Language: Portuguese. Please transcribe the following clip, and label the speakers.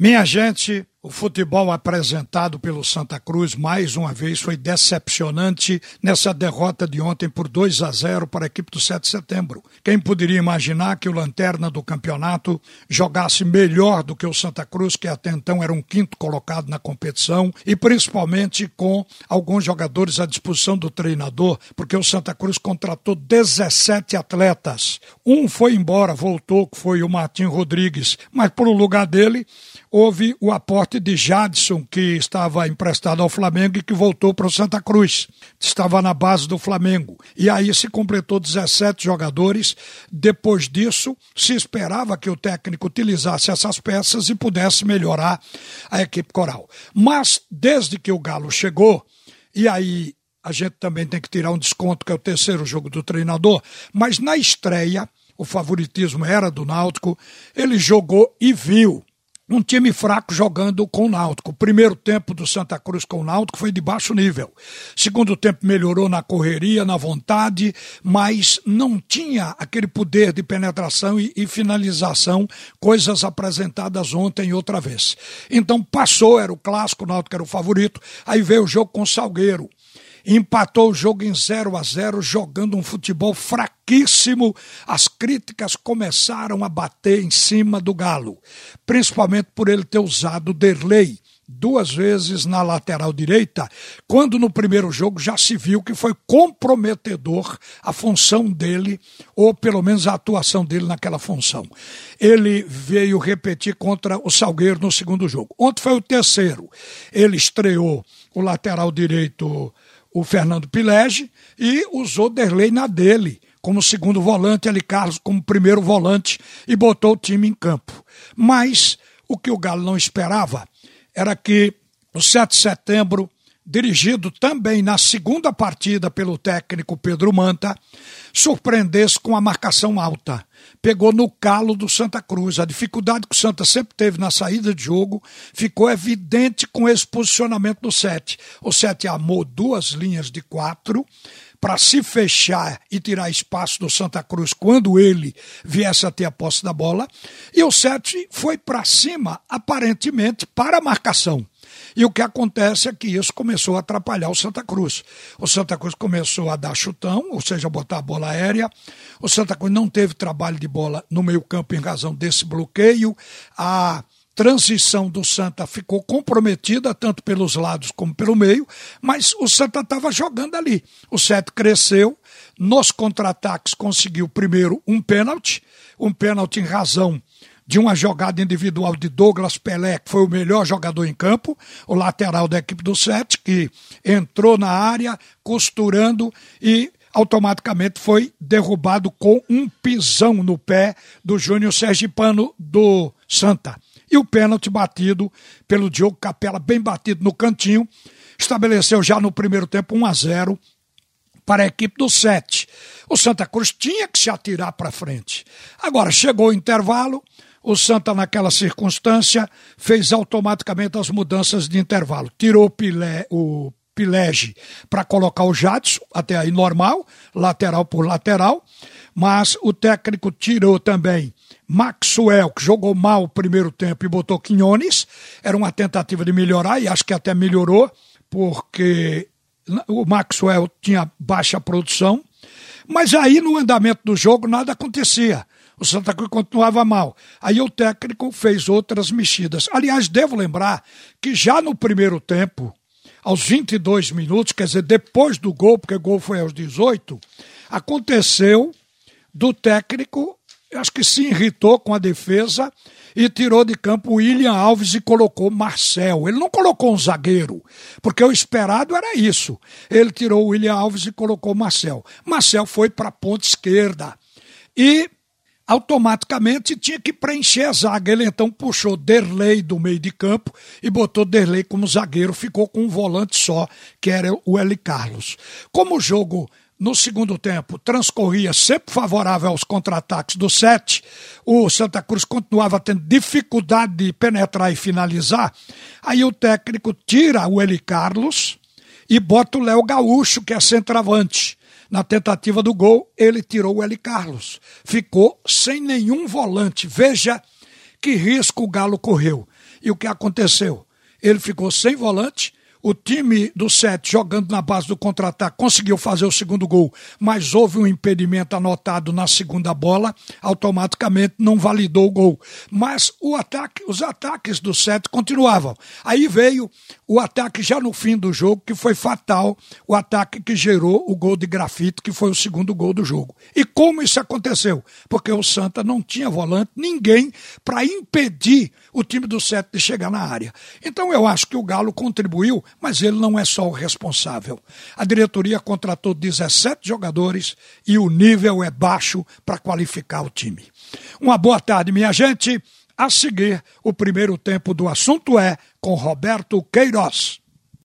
Speaker 1: Minha gente, o futebol apresentado pelo Santa Cruz mais uma vez foi decepcionante nessa derrota de ontem por 2 a 0 para a equipe do 7 de setembro. Quem poderia imaginar que o lanterna do campeonato jogasse melhor do que o Santa Cruz, que até então era um quinto colocado na competição, e principalmente com alguns jogadores à disposição do treinador, porque o Santa Cruz contratou 17 atletas. Um foi embora, voltou, que foi o Martim Rodrigues, mas por lugar dele houve o aporte de Jadson, que estava emprestado ao Flamengo e que voltou para o Santa Cruz. Estava na base do Flamengo. E aí se completou 17 jogadores. Depois disso, se esperava que o técnico utilizasse essas peças e pudesse melhorar a equipe coral. Mas, desde que o Galo chegou, e aí a gente também tem que tirar um desconto, que é o terceiro jogo do treinador, mas na estreia, o favoritismo era do Náutico, ele jogou e viu um time fraco jogando com o Náutico. O primeiro tempo do Santa Cruz com o Náutico foi de baixo nível. Segundo tempo melhorou na correria, na vontade, mas não tinha aquele poder de penetração e, e finalização, coisas apresentadas ontem outra vez. Então passou, era o clássico, o Náutico era o favorito. Aí veio o jogo com o Salgueiro empatou o jogo em 0 a 0 jogando um futebol fraquíssimo. As críticas começaram a bater em cima do Galo, principalmente por ele ter usado Derlei duas vezes na lateral direita, quando no primeiro jogo já se viu que foi comprometedor a função dele, ou pelo menos a atuação dele naquela função. Ele veio repetir contra o Salgueiro no segundo jogo. Ontem foi o terceiro. Ele estreou o lateral direito o Fernando Pilege e usou Derlei na dele, como segundo volante, ali Carlos como primeiro volante e botou o time em campo. Mas o que o Galo não esperava era que o 7 de setembro, dirigido também na segunda partida pelo técnico Pedro Manta, surpreendesse com a marcação alta pegou no calo do Santa Cruz. A dificuldade que o Santa sempre teve na saída de jogo ficou evidente com esse posicionamento do Sete. O Sete amou duas linhas de quatro para se fechar e tirar espaço do Santa Cruz quando ele viesse a ter a posse da bola. E o Sete foi para cima, aparentemente, para a marcação. E o que acontece é que isso começou a atrapalhar o Santa Cruz. O Santa Cruz começou a dar chutão, ou seja, botar a bola aérea. O Santa Cruz não teve trabalho de bola no meio-campo em razão desse bloqueio. A transição do Santa ficou comprometida, tanto pelos lados como pelo meio, mas o Santa estava jogando ali. O Sete cresceu, nos contra-ataques conseguiu primeiro um pênalti, um pênalti em razão de uma jogada individual de Douglas Pelé, que foi o melhor jogador em campo, o lateral da equipe do Sete, que entrou na área costurando e automaticamente foi derrubado com um pisão no pé do Júnior Sergipano do Santa. E o pênalti batido pelo Diogo Capela, bem batido no cantinho, estabeleceu já no primeiro tempo 1 a 0 para a equipe do Sete. O Santa Cruz tinha que se atirar para frente. Agora chegou o intervalo, o Santa, naquela circunstância, fez automaticamente as mudanças de intervalo. Tirou o, Pilé, o Pilege para colocar o Jadson, até aí normal, lateral por lateral, mas o técnico tirou também Maxwell, que jogou mal o primeiro tempo, e botou Quinones. Era uma tentativa de melhorar, e acho que até melhorou, porque o Maxwell tinha baixa produção. Mas aí, no andamento do jogo, nada acontecia o Santa Cruz continuava mal. Aí o técnico fez outras mexidas. Aliás, devo lembrar que já no primeiro tempo, aos 22 minutos, quer dizer, depois do gol, porque o gol foi aos 18, aconteceu do técnico, acho que se irritou com a defesa e tirou de campo William Alves e colocou Marcel. Ele não colocou um zagueiro, porque o esperado era isso. Ele tirou William Alves e colocou Marcel. Marcel foi para a ponta esquerda. E automaticamente tinha que preencher a zaga. Ele então puxou Derlei do meio de campo e botou Derlei como zagueiro, ficou com um volante só, que era o L. Carlos. Como o jogo no segundo tempo transcorria sempre favorável aos contra-ataques do Sete, o Santa Cruz continuava tendo dificuldade de penetrar e finalizar. Aí o técnico tira o L. Carlos e bota o Léo Gaúcho, que é centroavante. Na tentativa do gol, ele tirou o L. Carlos. Ficou sem nenhum volante. Veja que risco o Galo correu. E o que aconteceu? Ele ficou sem volante, o time do Sete, jogando na base do contra-ataque, conseguiu fazer o segundo gol, mas houve um impedimento anotado na segunda bola, automaticamente não validou o gol. Mas o ataque, os ataques do Sete continuavam. Aí veio o ataque já no fim do jogo, que foi fatal, o ataque que gerou o gol de grafite, que foi o segundo gol do jogo. E como isso aconteceu? Porque o Santa não tinha volante, ninguém para impedir o time do Sete de chegar na área. Então eu acho que o Galo contribuiu mas ele não é só o responsável. A diretoria contratou 17 jogadores e o nível é baixo para qualificar o time. Uma boa tarde, minha gente. A seguir, o primeiro tempo do assunto é com Roberto Queiroz.